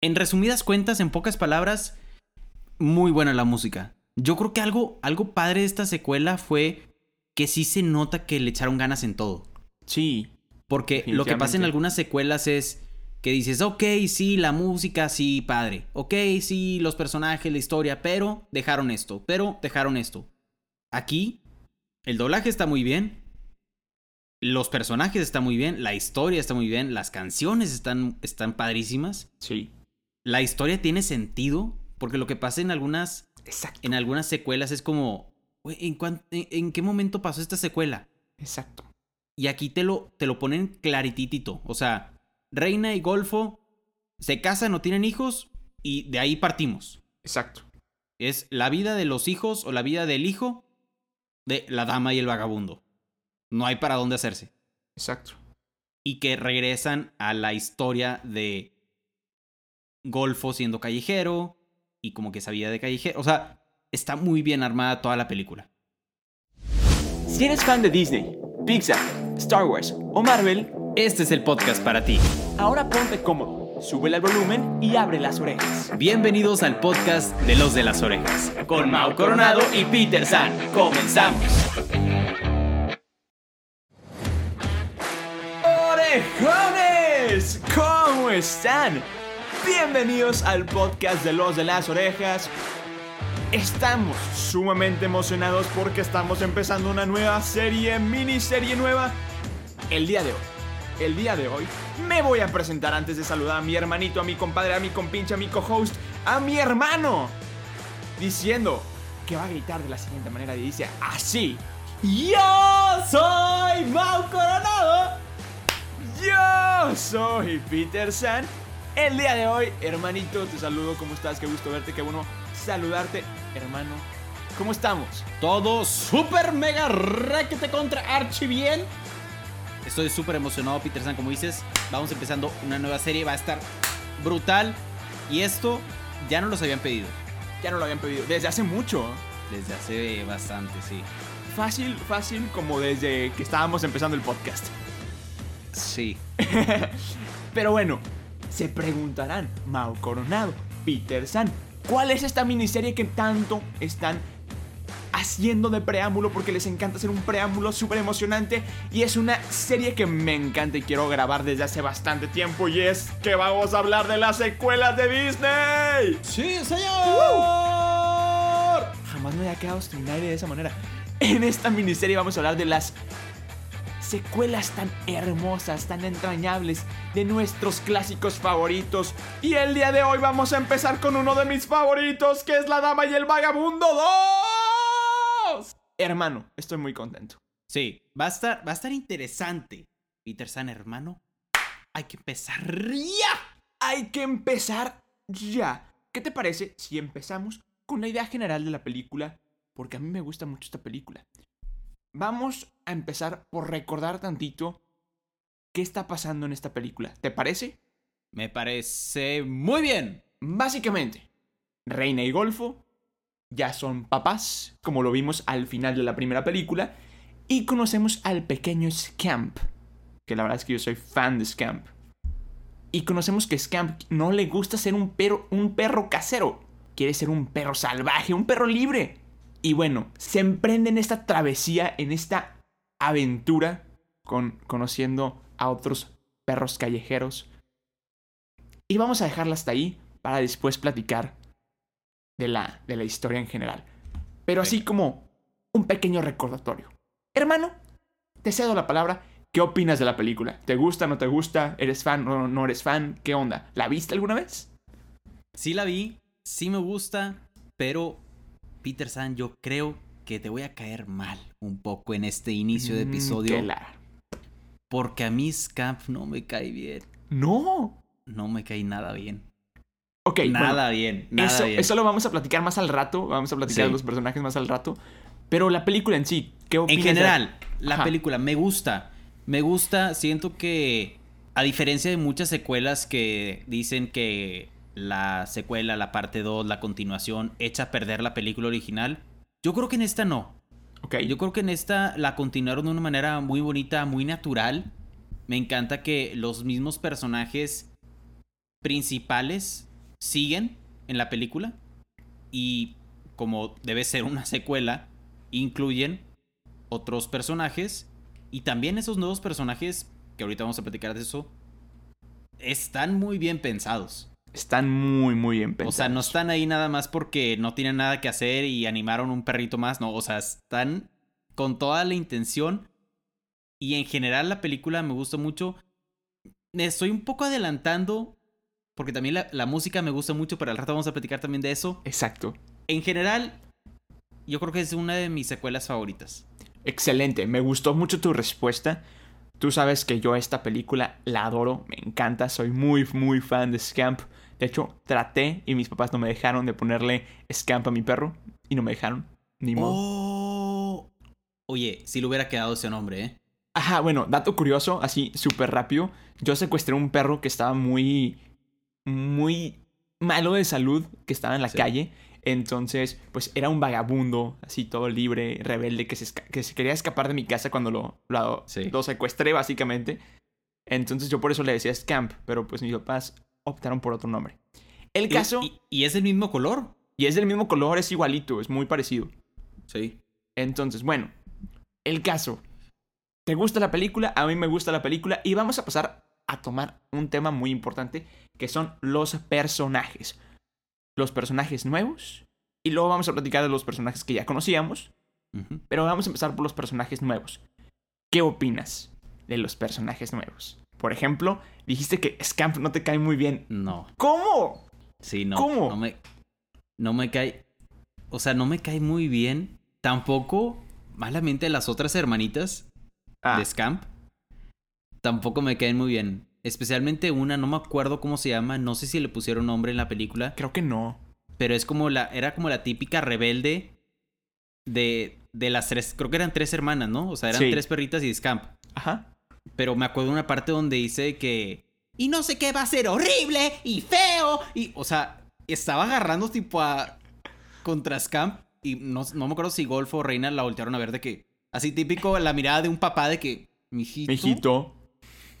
En resumidas cuentas, en pocas palabras, muy buena la música. Yo creo que algo, algo padre de esta secuela fue que sí se nota que le echaron ganas en todo. Sí. Porque lo que pasa en algunas secuelas es que dices, ok, sí, la música, sí, padre. Ok, sí, los personajes, la historia, pero dejaron esto, pero dejaron esto. Aquí, el doblaje está muy bien. Los personajes están muy bien, la historia está muy bien, las canciones están, están padrísimas. Sí. La historia tiene sentido, porque lo que pasa en algunas, Exacto. en algunas secuelas es como, ¿en, en, qué momento pasó esta secuela? Exacto. Y aquí te lo, te lo ponen clarititito. O sea, Reina y Golfo se casan, no tienen hijos y de ahí partimos. Exacto. Es la vida de los hijos o la vida del hijo de la dama y el vagabundo. No hay para dónde hacerse. Exacto. Y que regresan a la historia de Golfo siendo callejero y como que sabía de callejero. O sea, está muy bien armada toda la película. Si eres fan de Disney, Pixar, Star Wars o Marvel, este es el podcast para ti. Ahora ponte cómodo, sube el volumen y abre las orejas. Bienvenidos al podcast de los de las orejas, con Mau Coronado y Peter San. Comenzamos. ¡Orejones! ¿Cómo están? Bienvenidos al podcast de los de las orejas. Estamos sumamente emocionados porque estamos empezando una nueva serie, miniserie nueva. El día de hoy, el día de hoy, me voy a presentar antes de saludar a mi hermanito, a mi compadre, a mi compinche, a mi co-host, a mi hermano. Diciendo que va a gritar de la siguiente manera y dice así. Yo soy Mau Coronado. Yo soy Peter San. El día de hoy, hermanito, te saludo. ¿Cómo estás? Qué gusto verte, qué bueno saludarte, hermano. ¿Cómo estamos? Todo súper mega te contra archi bien. Estoy súper emocionado, Peter San, como dices. Vamos empezando una nueva serie, va a estar brutal. Y esto ya no los habían pedido. Ya no lo habían pedido. Desde hace mucho. Desde hace bastante, sí. Fácil, fácil, como desde que estábamos empezando el podcast. Sí. Pero bueno, se preguntarán, Mao Coronado, Peter San, ¿cuál es esta miniserie que tanto están haciendo de preámbulo? Porque les encanta hacer un preámbulo súper emocionante y es una serie que me encanta y quiero grabar desde hace bastante tiempo y es que vamos a hablar de las secuelas de Disney. Sí, señor. Jamás me había quedado sin aire de esa manera. En esta miniserie vamos a hablar de las secuelas tan hermosas, tan entrañables de nuestros clásicos favoritos. Y el día de hoy vamos a empezar con uno de mis favoritos, que es La Dama y el Vagabundo 2. Hermano, estoy muy contento. Sí, va a estar, va a estar interesante. Peter San, hermano, hay que empezar ya. Hay que empezar ya. ¿Qué te parece si empezamos con la idea general de la película? Porque a mí me gusta mucho esta película. Vamos a empezar por recordar tantito qué está pasando en esta película. ¿Te parece? Me parece muy bien. Básicamente, Reina y Golfo ya son papás, como lo vimos al final de la primera película, y conocemos al pequeño Scamp, que la verdad es que yo soy fan de Scamp. Y conocemos que Scamp no le gusta ser un perro, un perro casero, quiere ser un perro salvaje, un perro libre. Y bueno, se emprende en esta travesía, en esta aventura, con, conociendo a otros perros callejeros. Y vamos a dejarla hasta ahí para después platicar de la, de la historia en general. Pero así como un pequeño recordatorio. Hermano, te cedo la palabra. ¿Qué opinas de la película? ¿Te gusta, no te gusta? ¿Eres fan o no, no eres fan? ¿Qué onda? ¿La viste alguna vez? Sí la vi, sí me gusta, pero Peter San, yo creo que te voy a caer mal un poco en este inicio de mm, episodio. Porque a mí Scamp no me cae bien. No. No me cae nada bien. Ok. Nada bien. eso, bien. eso lo vamos a platicar más al rato. Vamos a platicar de los personajes más al rato. Pero la película en sí, ¿qué opinas? En general, la película me gusta. Me gusta, siento que, a diferencia de muchas secuelas que dicen que la secuela, la parte 2, la continuación, echa a perder la película original. Yo creo que en esta no. Ok. Yo creo que en esta la continuaron de una manera muy bonita, muy natural. Me encanta que los mismos personajes principales siguen en la película y como debe ser una secuela, incluyen otros personajes y también esos nuevos personajes, que ahorita vamos a platicar de eso, están muy bien pensados. Están muy, muy bien pensados. O sea, no están ahí nada más porque no tienen nada que hacer y animaron un perrito más, no, o sea, están con toda la intención y en general la película me gusta mucho. Me estoy un poco adelantando porque también la, la música me gusta mucho, pero al rato vamos a platicar también de eso. Exacto. En general, yo creo que es una de mis secuelas favoritas. Excelente, me gustó mucho tu respuesta. Tú sabes que yo esta película la adoro, me encanta, soy muy, muy fan de Scamp. De hecho, traté y mis papás no me dejaron de ponerle Scamp a mi perro. Y no me dejaron, ni modo. Oh. Oye, si le hubiera quedado ese nombre, ¿eh? Ajá, bueno, dato curioso, así súper rápido. Yo secuestré un perro que estaba muy, muy malo de salud, que estaba en la Sí. calle. Entonces, pues era un vagabundo, así todo libre, rebelde, que se, que se quería escapar de mi casa cuando lo, lo, Sí. lo secuestré, básicamente. Entonces yo por eso le decía Scamp, pero pues mis papás optaron por otro nombre. El caso, Y, y es el mismo color. y es del mismo color, es igualito, es muy parecido. Sí. Entonces, bueno, el caso. ¿Te gusta la película? A mí me gusta la película y vamos a pasar a tomar un tema muy importante que son los personajes. Los personajes nuevos y luego vamos a platicar de los personajes que ya conocíamos, pero vamos a empezar por los personajes nuevos. ¿Qué opinas de los personajes nuevos? Por ejemplo, dijiste que Scamp no te cae muy bien. No. ¿Cómo? Sí, no. ¿Cómo? No me, no me cae. O sea, no me cae muy bien. Tampoco, malamente, las otras hermanitas Ah, de Scamp. Tampoco me caen muy bien. Especialmente una, no me acuerdo cómo se llama. No sé si le pusieron nombre en la película. creo que no. Pero es como la. Era como la típica rebelde de. De las tres. Creo que eran tres hermanas, ¿no? O sea, eran Sí. tres perritas y Scamp. Ajá. Pero me acuerdo de una parte donde dice que. Y no sé qué va a ser horrible y feo. Y. O sea, estaba agarrando tipo a. Contra Scamp. Y no, no me acuerdo si Golf o Reina la voltearon a ver de que. Así típico la mirada de un papá de que. Mijito. Mijito.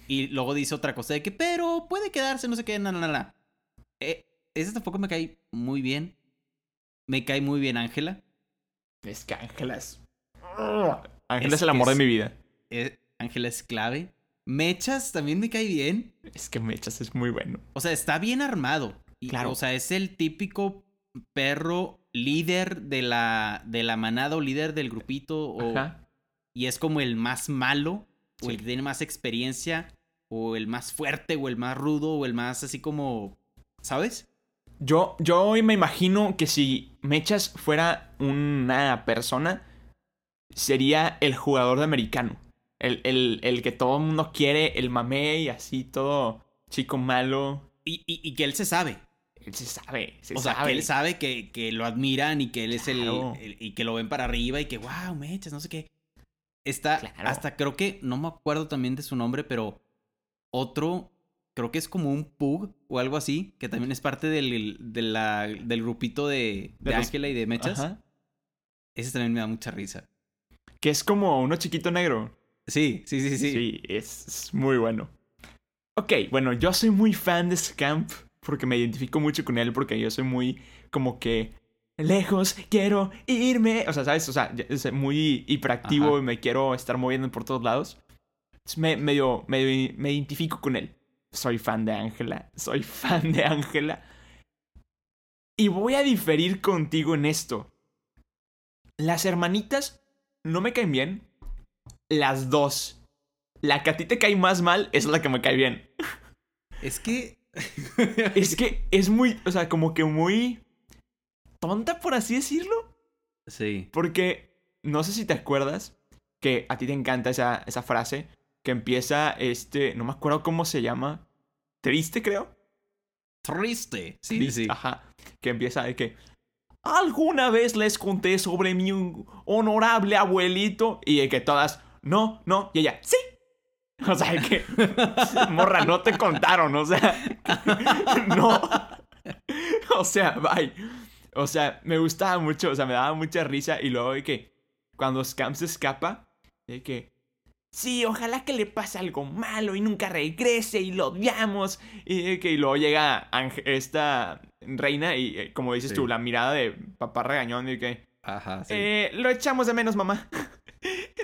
Y luego dice otra cosa de que, pero puede quedarse, no sé qué, na, na, na. Eh, ese tampoco me cae muy bien. Me cae muy bien Ángela. Es que Ángela es. Ángela es, Es el amor es- de mi vida. Eh, Ángela es clave. Mechas también me cae bien. Es que Mechas es muy bueno. O sea, está bien armado. Y, Claro. O sea, es el típico perro líder de la, de la manada o líder del grupito. O, Ajá. y es como el más malo. O Sí. el que tiene más experiencia. O el más fuerte. O el más rudo. O el más así como... ¿Sabes? Yo, yo hoy me imagino que si Mechas fuera una persona, sería el jugador de americano. El, el, el que todo el mundo quiere, el mamey, y así todo chico malo. Y, y- y que él se sabe. Él se sabe, se o sea, sabe. que él sabe que, que lo admiran y que él es el, Claro. el- Y que lo ven para arriba y que, wow, mechas, no sé qué. Está. Claro. Hasta creo que. No me acuerdo también de su nombre, pero. Otro. Creo que es como un pug o algo así. Que también es parte del, de la- del grupito de, De de los- Ángela y de Mechas. Ajá. Ese también me da mucha risa. Que es como uno chiquito negro. Sí, sí, sí, sí. Sí, es, es muy bueno. Ok, bueno, yo soy muy fan de Scamp porque me identifico mucho con él porque yo soy muy como que lejos quiero irme. O sea, ¿sabes? O sea, es muy hiperactivo Ajá. y me quiero estar moviendo por todos lados. Entonces, Me, medio, medio, me identifico con él. Soy fan de Ángela. Soy fan de Ángela. Y voy a diferir contigo en esto. Las hermanitas no me caen bien. Las dos. La que a ti te cae más mal es la que me cae bien. Es que. Es que es muy, o sea, como que muy tonta, por así decirlo. sí. Porque no sé si te acuerdas que a ti te encanta esa, esa frase que empieza este, no me acuerdo cómo se llama. Triste, creo. Triste. Sí, Triste, sí. Ajá. Que empieza de que alguna vez les conté sobre mi honorable abuelito y de que todas, no, no, y ella, sí. O sea, que, morra, no te contaron, o sea, no. O sea, bye. O sea, me gustaba mucho, o sea, me daba mucha risa y luego de que cuando Scam se escapa, de que, sí, ojalá que le pase algo malo y nunca regrese y lo odiamos. Y que luego llega esta reina y, eh, como dices tú, la mirada de papá regañón y que... Ajá, sí. Eh, lo echamos de menos, mamá.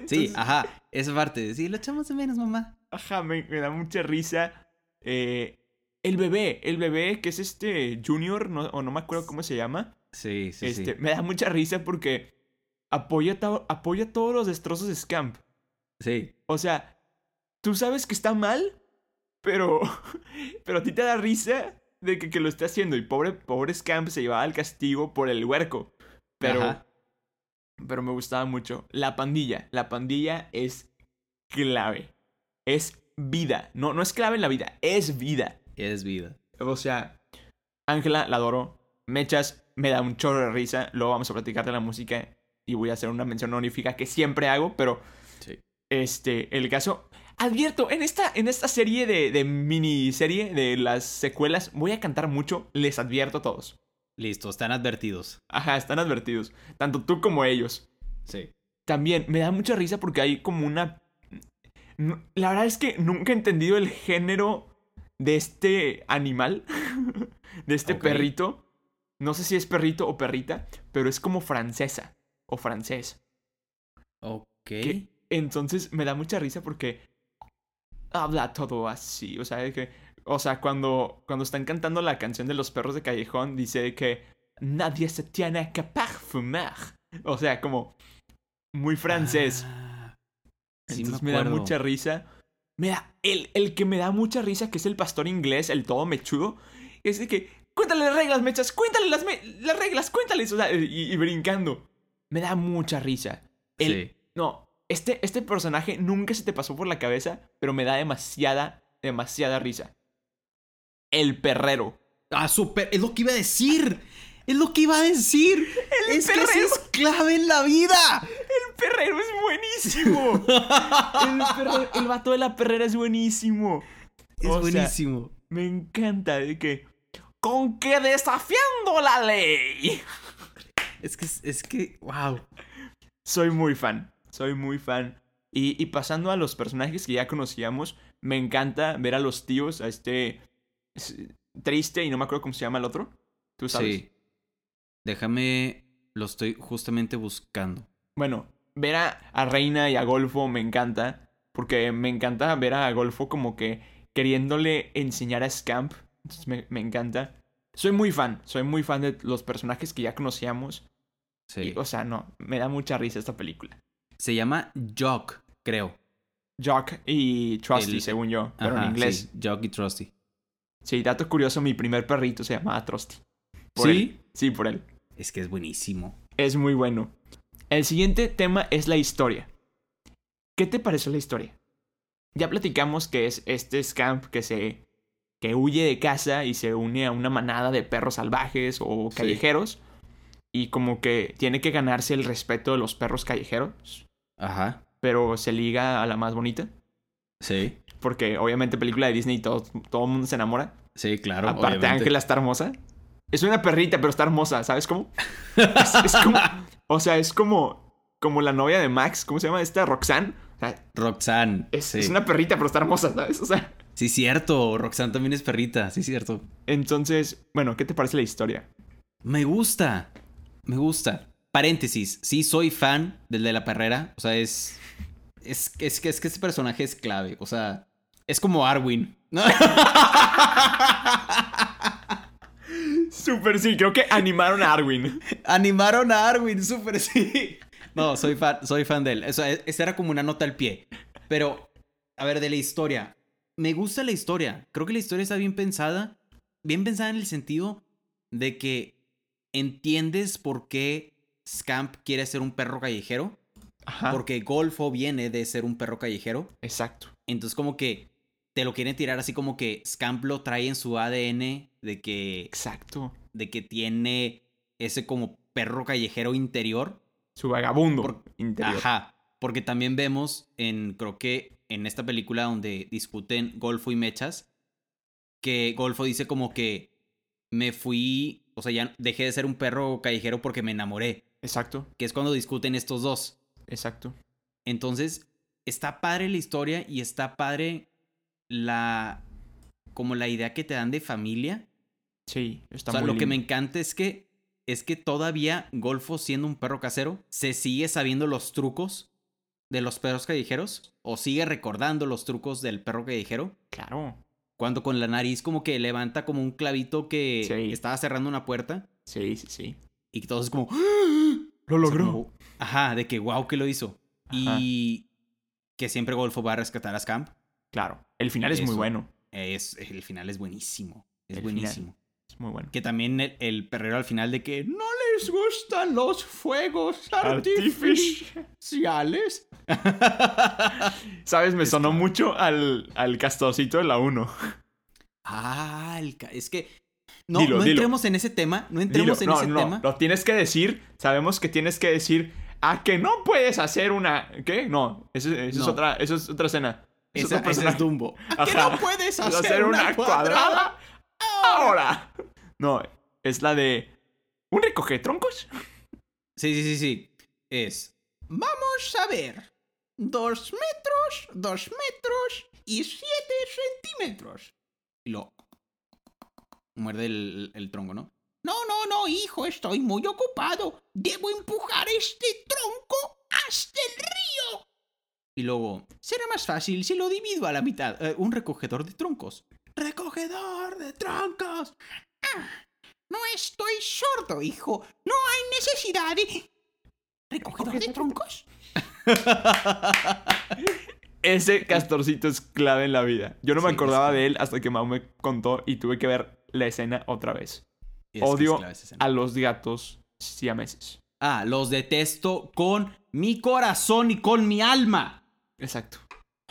Sí, ajá, esa parte. Sí, lo echamos de menos, mamá. Ajá, me, da mucha risa. Eh, el bebé, el bebé que es este Junior, o no me acuerdo cómo se llama. Sí, sí, este, Me da mucha risa porque apoya, apoya todos los destrozos de Scamp. Sí. O sea, tú sabes que está mal, pero, pero a ti te da risa de que, que lo esté haciendo. Y pobre, pobre Scamp se llevaba al castigo por el huerco. Pero, pero me gustaba mucho. La pandilla. La pandilla es clave. Es vida. No, no es clave en la vida, es vida. Es vida. O sea, Ángela la adoro. Mechas me da un chorro de risa. Luego vamos a platicar de la música y voy a hacer una mención honorífica que siempre hago, pero sí. este, el caso Advierto, en esta, en esta serie de, de miniserie de las secuelas voy a cantar mucho, les advierto a todos. Listo, están advertidos. Ajá, están advertidos. Tanto tú como ellos. Sí. También me da mucha risa porque hay como una... La verdad es que nunca he entendido el género de este animal, de este perrito. No sé si es perrito o perrita, pero es como francesa o francés. Ok. entonces me da mucha risa porque habla todo así. O sea, que, o sea cuando, cuando están cantando la canción de los perros de callejón, dice que nadie se tiene que perfumar. O sea, como muy francés. Ah, Entonces me, da mucha risa. Mira, el, el que me da mucha risa, que es el pastor inglés, el todo mechudo, es de que, cuéntale las reglas, mechas, cuéntale las, las reglas, cuéntales, o sea, y, brincando. Me da mucha risa. El, sí. No, este, este personaje nunca se te pasó por la cabeza, pero me da demasiada, demasiada risa. El perrero. Ah, super. Es lo que iba a decir. Es lo que iba a decir. El es perrero. Que es clave en la vida. El perrero es buenísimo. el, perrero, el vato de la perrera es buenísimo. Es buenísimo. me encanta de que. Con que desafiando la ley. Es que, es que, wow. Soy muy fan soy muy fan. Y, pasando a los personajes que ya conocíamos, me encanta ver a los tíos, a este triste y no me acuerdo cómo se llama el otro. ¿Tú sabes? Sí. Déjame, lo estoy justamente buscando. Bueno, ver a, Reina y a Golfo me encanta, porque me encanta ver a Golfo como que queriéndole enseñar a Scamp. Entonces me, me encanta. Soy muy fan, soy muy fan de los personajes que ya conocíamos. Sí. o sea, no, me da mucha risa esta película. Se llama Jock, creo. Jock y Trusty, según yo, pero en inglés. Sí, Jock y Trusty. Sí, dato curioso, mi primer perrito se llamaba Trusty. ¿Sí? Sí, por él. Es que es buenísimo. Es muy bueno. El siguiente tema es la historia. ¿Qué te pareció la historia? Ya platicamos que es este scamp que se que huye de casa y se une a una manada de perros salvajes o callejeros y como que tiene que ganarse el respeto de los perros callejeros. Ajá. Pero se liga a la más bonita. Sí. Porque obviamente película de Disney todo, todo el mundo se enamora. Sí, claro. Aparte, Ángela está hermosa. Es una perrita, pero está hermosa, ¿sabes cómo? es, como. O sea, es como. Como la novia de Max, ¿cómo se llama esta? Roxanne. Roxanne. Es, es una perrita, pero está hermosa, ¿sabes? O sea. Sí, cierto. Roxanne también es perrita, sí, cierto. Entonces, bueno, ¿qué te parece la historia? Me gusta. Me gusta. Paréntesis, sí soy fan del de la perrera. O sea, es. Es, es, es que ese personaje es clave. O sea, es como Arwin. Súper sí, creo que animaron a Arwin. Animaron a Arwin, súper sí. No, soy fan, soy fan de él. O sea, esa era como una nota al pie. Pero, a ver, de la historia. Me gusta la historia. Creo que la historia está bien pensada. Bien pensada en el sentido de que entiendes por qué Scamp quiere ser un perro callejero. Ajá. Porque Golfo viene de ser un perro callejero. Exacto. Entonces como que te lo quieren tirar así como que Scamp lo trae en su ADN de que... Exacto. De que tiene ese como perro callejero interior. Su vagabundo interior. Ajá. Porque también vemos en, creo que en esta película donde discuten Golfo y Mechas, que Golfo dice como que me fui o sea, ya dejé de ser un perro callejero porque me enamoré. Exacto. Que es cuando discuten estos dos. Exacto. Entonces, está padre la historia y está padre la. como la idea que te dan de familia. Sí, está o sea, muy lo que me encanta es que. Es que todavía Golfo, siendo un perro casero, se sigue sabiendo los trucos de los perros callejeros. O sigue recordando los trucos del perro callejero. Claro. Cuando con la nariz como que levanta como un clavito que Sí. estaba cerrando una puerta. Sí, sí, sí. Y todos como... Lo O sea, como- ajá, de que wow que lo hizo. Ajá. Y que siempre Golfo va a rescatar a Scamp. Claro. El final es muy bueno. Es, el final es buenísimo. Es El buenísimo. Es muy bueno. Que también el, el perrero al final de que no les gustan los fuegos Artifici- artificiales. ¿Sabes? Me Es sonó mucho al, al castorcito de la 1. ah, el ca- es que... No, Dilo, no dilo. entremos en ese tema. No entremos en no, ese no, tema. lo tienes que decir. Sabemos que tienes que decir a que no puedes hacer una. ¿Qué? No, eso, eso es No. otra, eso es otra escena. Es Esa, esa es. Dumbo. ¿A que Ajá. no puedes a hacer, una, cuadrada? ahora. No, es la de un recoge troncos. Sí, sí, sí, sí. Es. Vamos a ver. Dos metros, dos metros y siete centímetros. Y lo. Muerde el, el tronco, ¿no? No, no, no, hijo, estoy muy ocupado. Debo empujar este tronco hasta el. Y luego, será más fácil si lo divido a la mitad. Eh, un recogedor de troncos. ¡Recogedor de troncos! Ah, no estoy sordo, hijo. No hay necesidad de... ¿Recogedor de troncos? Ese castorcito es clave en la vida. Yo no me Sí, acordaba de él hasta que Mau me contó y tuve que ver la escena otra vez. Odio a los gatos siameses. Ah, los detesto con mi corazón y con mi alma. Exacto.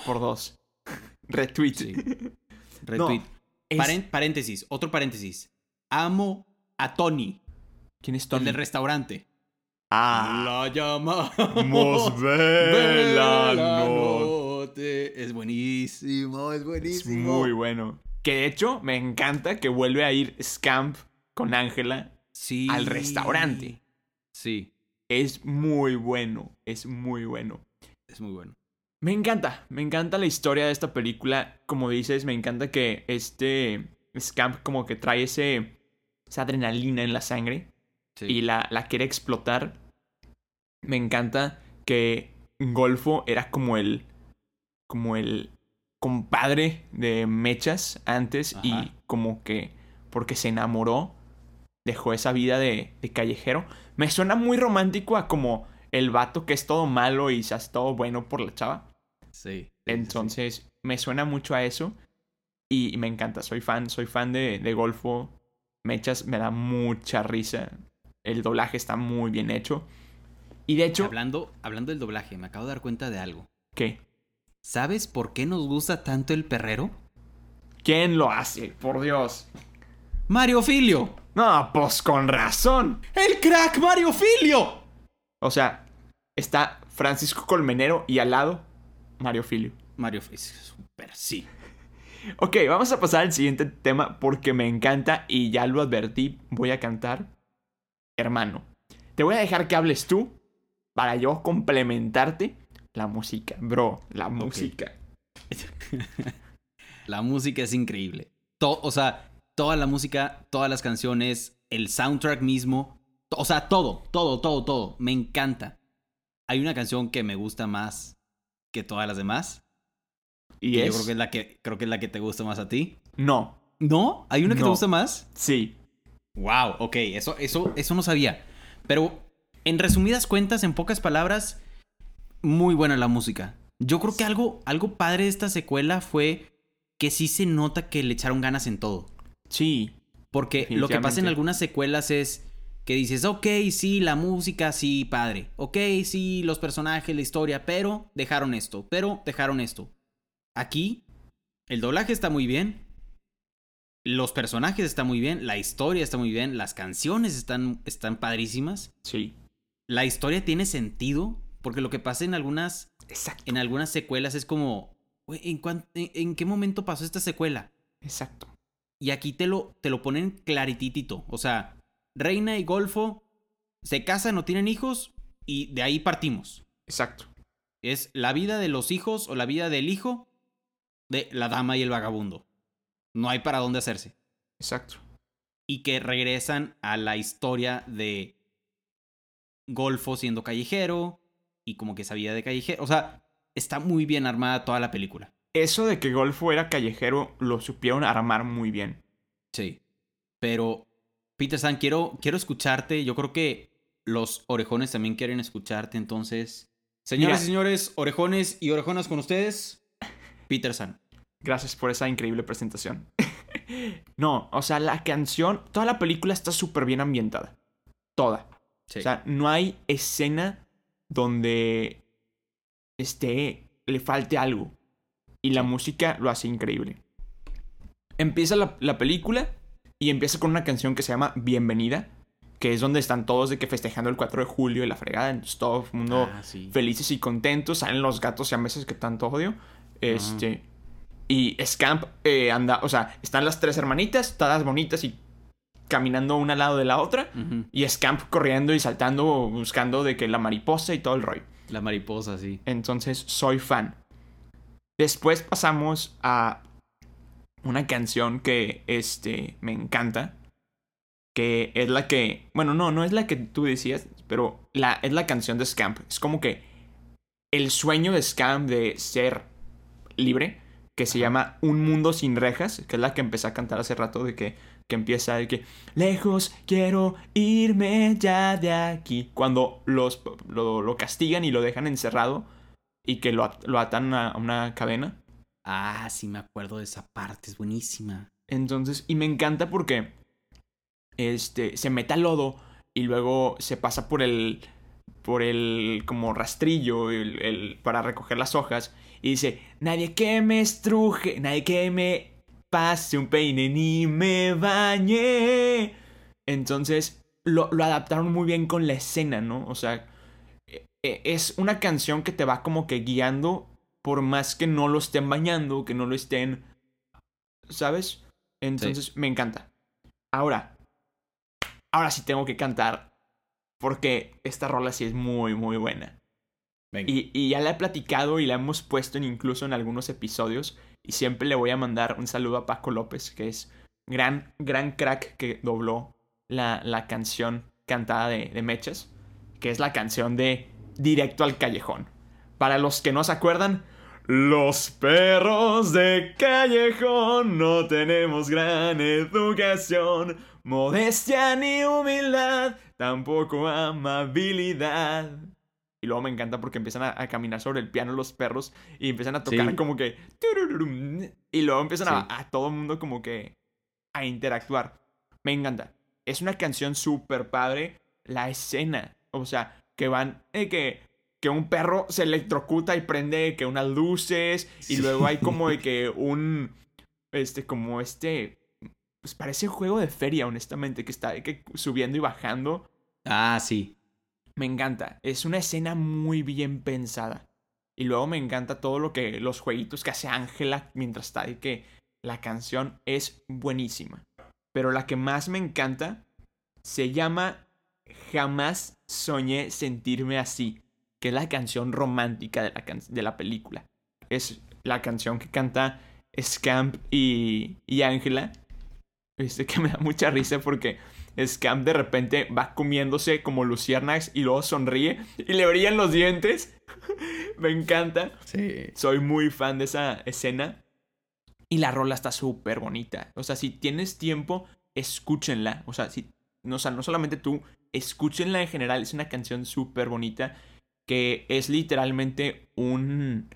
Por dos. Retweet. Sí. Retweet. Es- paréntesis, otro paréntesis. Amo a Tony, ¿Quién es el Tony? del restaurante. Ah. La llamamos Velano. noche. Es buenísimo, es Es buenísimo. muy bueno. Que de hecho me encanta que vuelve a ir Scamp con Ángela. Sí. al restaurante. Sí, Es muy bueno. Es muy bueno. es muy bueno. Me encanta, me encanta la historia de esta película. Como dices, me encanta que este Scamp como que trae ese, esa adrenalina en la sangre Sí. y la, la quiere explotar. Me encanta que Golfo era como el, como el compadre de Mechas antes y como que porque se enamoró dejó esa vida de, de callejero. Me suena muy romántico a como el vato que es todo malo y se hace todo bueno por la chava. Sí, sí. Entonces, me suena mucho a eso. Y, y me encanta. Soy fan, soy fan de, de Golfo. Mechas me da mucha risa. El doblaje está muy bien hecho. Y de hecho, Hablando, hablando del doblaje, me acabo de dar cuenta de algo. ¿qué? ¿Sabes por qué nos gusta tanto el perrero? ¿Quién lo hace? Por Dios. Mario Filio. No, pues con razón. ¡El crack Mario Filio! O sea, está Francisco Colmenero y al lado Mario Filio. Mario Filio, super, sí. Ok, vamos a pasar al siguiente tema porque me encanta y ya lo advertí. Voy a cantar. Hermano, te voy a dejar que hables tú para yo complementarte la música. Bro, la música. La música es increíble. To- o sea, toda la música, todas las canciones, el soundtrack mismo, o sea, todo, todo, todo, todo. Me encanta. Hay una canción que me gusta más que todas las demás. Y que es... Yo creo que es la que creo que es la que te gusta más a ti. No, ¿No? ¿Hay una que No. te gusta más? sí. Wow, ok, eso, eso, eso no sabía. Pero en resumidas cuentas, en pocas palabras, muy buena la música. Yo creo que algo, algo padre de esta secuela fue que sí se nota que le echaron ganas en todo. Sí. Porque lo que pasa en algunas secuelas es que dices, ok, sí, la música, sí, padre. Ok, sí, los personajes, la historia, pero dejaron esto, pero dejaron esto. Aquí, el doblaje está muy bien. Los personajes están muy bien, la historia está muy bien, las canciones están, están padrísimas. Sí. La historia tiene sentido, porque lo que pasa en algunas, Exacto. en algunas secuelas es como, "Güey, ¿en, cuán- en, en qué momento pasó esta secuela? Exacto. Y aquí te lo, te lo ponen clarititito. O sea, Reina y Golfo se casan, no tienen hijos, y de ahí partimos. Exacto. Es la vida de los hijos o la vida del hijo de la dama y el vagabundo. No hay para dónde hacerse. Exacto. Y que regresan a la historia de Golfo siendo callejero y como que sabía de callejero. O sea, está muy bien armada toda la película. Eso de que Golfo era callejero lo supieron armar muy bien. Sí. Pero, Peter San, quiero, quiero escucharte. Yo creo que los orejones también quieren escucharte. Entonces, señoras Mira. y señores, orejones y orejonas con ustedes, Peter San. Gracias por esa increíble presentación. no, o sea, la canción, toda la película está súper bien ambientada. Toda. Sí. O sea, no hay escena donde este le falte algo. Y la música lo hace increíble. Empieza la, la película y empieza con una canción que se llama Bienvenida, que es donde están todos de que festejando el 4 de julio y la fregada, entonces todo el mundo Ah, sí. felices y contentos, salen los gatos y a meses que tanto odio. Este. Y Scamp eh, anda, o sea, están las tres hermanitas, todas bonitas y caminando una al lado de la otra. Y Scamp corriendo y saltando, buscando de que la mariposa y todo el rollo. La mariposa, sí. Entonces, soy fan. Después pasamos a una canción que este me encanta. Que es la que. Bueno, no, no es la que tú decías, pero la, es la canción de Scamp. Es como que el sueño de Scamp de ser libre. Que se llama Un Mundo Sin Rejas. Que es la que empecé a cantar hace rato. De que, que empieza de que. Lejos quiero irme ya de aquí. Cuando los, lo, lo castigan y lo dejan encerrado. Y que lo, lo atan a una cadena. Ah, sí, me acuerdo de esa parte. Es buenísima. Entonces, y me encanta porque este se mete al lodo y luego se pasa por el por el como rastrillo el, para recoger las hojas y dice, "Nadie que me estruje, nadie que me pase un peine ni me bañe." Entonces, lo, lo adaptaron muy bien con la escena, ¿no? O sea, e- e- es una canción que te va como que guiando por más que no lo estén bañando, que no lo estén ¿sabes? Entonces me encanta. Ahora, ahora sí tengo que cantar porque esta rola sí es muy, muy buena. Venga. Y, y ya la he platicado y la hemos puesto en, incluso en algunos episodios. Y siempre le voy a mandar un saludo a Paco López, que es gran, gran crack que dobló la, la canción cantada de, de Mechas, que es la canción de Directo al Callejón. Para los que no se acuerdan, los perros de callejón no tenemos gran educación, modestia ni humildad, tampoco amabilidad. Y luego me encanta porque empiezan a, a caminar sobre el piano los perros y empiezan a tocar Sí. como que... Y luego empiezan a, a todo el mundo como que a interactuar. Me encanta. Es una canción súper padre. La escena. O sea, que van... eh, que, que un perro se electrocuta y prende que unas luces. Y Sí. luego hay como de que un... Este, como este... Pues parece un juego de feria, honestamente, que está de que subiendo y bajando. Ah, sí. Me encanta. Es una escena muy bien pensada. Y luego me encanta todo lo que. los jueguitos que hace Ángela mientras está. Y que la canción es buenísima. Pero la que más me encanta se llama Jamás soñé sentirme así. Que es la canción romántica de la, can- de la película. Es la canción que canta Scamp y, y Ángela. Este que me da mucha risa porque Scamp de repente va comiéndose como luciérnagas y luego sonríe y le brillan los dientes. me encanta. Sí. Soy muy fan de esa escena. Y la rola está súper bonita. O sea, si tienes tiempo, escúchenla. O sea, si, no, o sea, no solamente tú, escúchenla en general. Es una canción súper bonita que es literalmente un...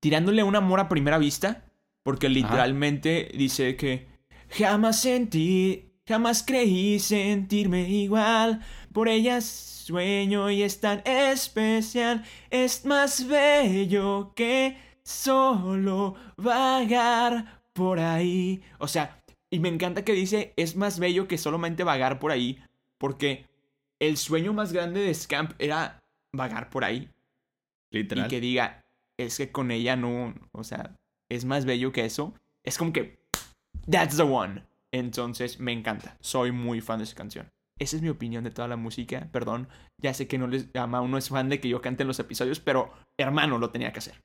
tirándole un amor a primera vista. Porque literalmente dice que jamás sentí, jamás creí sentirme igual. Por ella sueño y es tan especial. Es más bello que solo vagar por ahí. O sea, y me encanta que dice es más bello que solamente vagar por ahí. Porque el sueño más grande de Scamp era vagar por ahí. Literal. Y que diga, es que con ella no, o sea, es más bello que eso. Es como que, that's the one. Entonces, me encanta. Soy muy fan de esa canción. Esa es mi opinión de toda la música. Perdón, ya sé que no les llama, uno es fan de que yo cante en los episodios, pero hermano, lo tenía que hacer.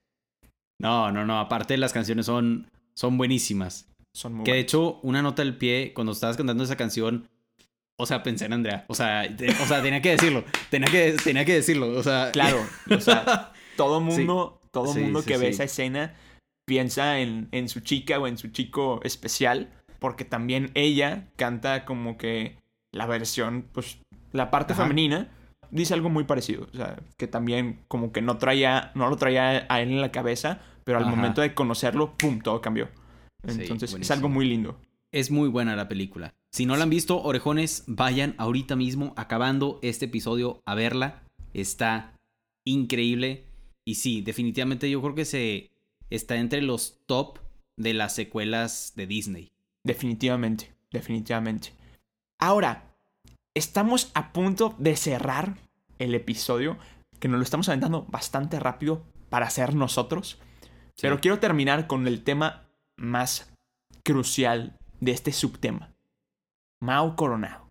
No, no, no. Aparte, las canciones son, son buenísimas. Son muy Que de hecho, una nota al pie, cuando estabas cantando esa canción, o sea, pensé en Andrea. O sea, te- o sea tenía que decirlo. Tenía que, tenía que decirlo. O sea, Claro, o sea, todo mundo, todo Sí, mundo sí, que ve esa escena piensa en, en su chica o en su chico especial, porque también ella canta como que la versión, pues, la parte Ajá. femenina dice algo muy parecido, o sea, que también como que no traía, no lo traía a él en la cabeza, pero al Ajá. momento de conocerlo, pum, todo cambió. Entonces es algo muy lindo. Es muy buena la película. Si no la han visto, orejones, vayan ahorita mismo, acabando este episodio, a verla. Está increíble. Y sí, definitivamente yo creo que se está entre los top de las secuelas de Disney. Definitivamente, definitivamente. Ahora, estamos a punto de cerrar el episodio, que nos lo estamos aventando bastante rápido para ser nosotros. Pero quiero terminar con el tema más crucial de este subtema. Mao Coronado.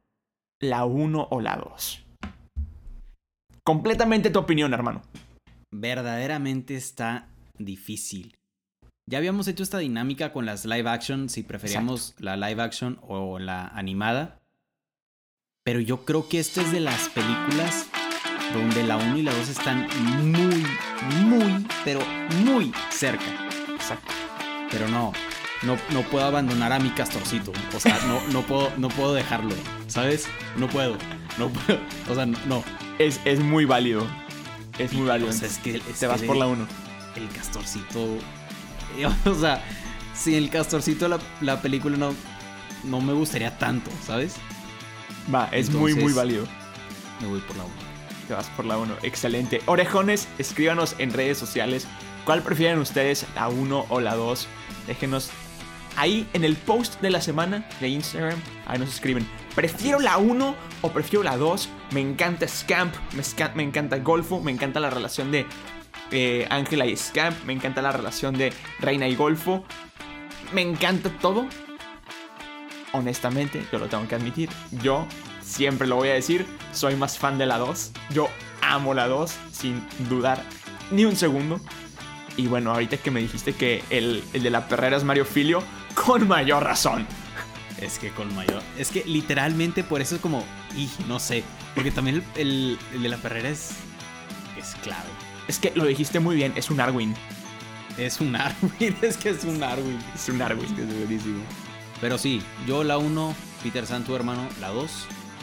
La 1 o la 2. Completamente tu opinión, hermano. verdaderamente está difícil. Ya habíamos hecho esta dinámica con las live action, si preferíamos la live action o la animada. Pero yo creo que esta es de las películas donde la 1 y la 2 están muy, muy, pero muy cerca. Exacto. Pero no, no, no puedo abandonar a mi castorcito. O sea, no, no, puedo, no puedo dejarlo, ¿sabes? No puedo, no puedo. O sea, no. Es, es muy válido. Es muy válido. O sea, es que, es Te vas por la 1. el castorcito. O sea, si el castorcito la, la película no, no me gustaría tanto, ¿sabes? Va, es muy, muy válido. Me voy por la 1. Te vas por la 1. Excelente. Orejones, escríbanos en redes sociales cuál prefieren ustedes, la 1 o la 2. Déjenos ahí en el post de la semana de Instagram. Ahí nos escriben. ¿Prefiero la 1 o prefiero la 2? Me encanta Scamp, me, me encanta Golfo, me encanta la relación de eh, Ángela y Scamp, me encanta la relación de Reina y Golfo. Me encanta todo. Honestamente, yo lo tengo que admitir. Yo siempre lo voy a decir. Soy más fan de la 2. Yo amo la 2 sin dudar ni un segundo. Y bueno, ahorita que me dijiste que el, el de la perrera es Mario Filio, con mayor razón. Es que con mayor. Es que literalmente por eso es como. Y no sé. Porque también el, el- el de la perrera es. Es clave. Es que lo dijiste muy bien, es un Arwin. Es un Arwin. Es que es un Arwin. Es un Arwin. Es buenísimo. Pero sí, yo la 1, Peter San, tu hermano, la 2.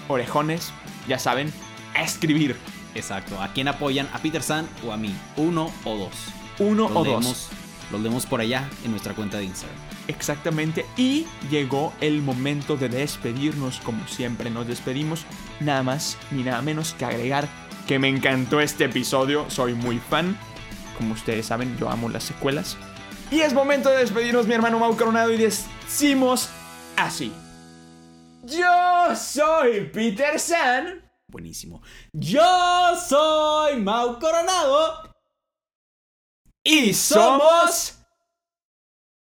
Orejones, ya saben, a escribir. Exacto. ¿A quién apoyan? ¿A Peter San o a mí? ¿Uno o dos? Uno Los o leemos, dos. Los leemos por allá en nuestra cuenta de Instagram. Exactamente. Y llegó el momento de despedirnos. Como siempre nos despedimos. Nada más ni nada menos que agregar que me encantó este episodio. Soy muy fan. Como ustedes saben, yo amo las secuelas. Y es momento de despedirnos, mi hermano Mau Coronado. Y decimos así. Yo soy Peter San. Buenísimo. Yo soy Mau Coronado. Y somos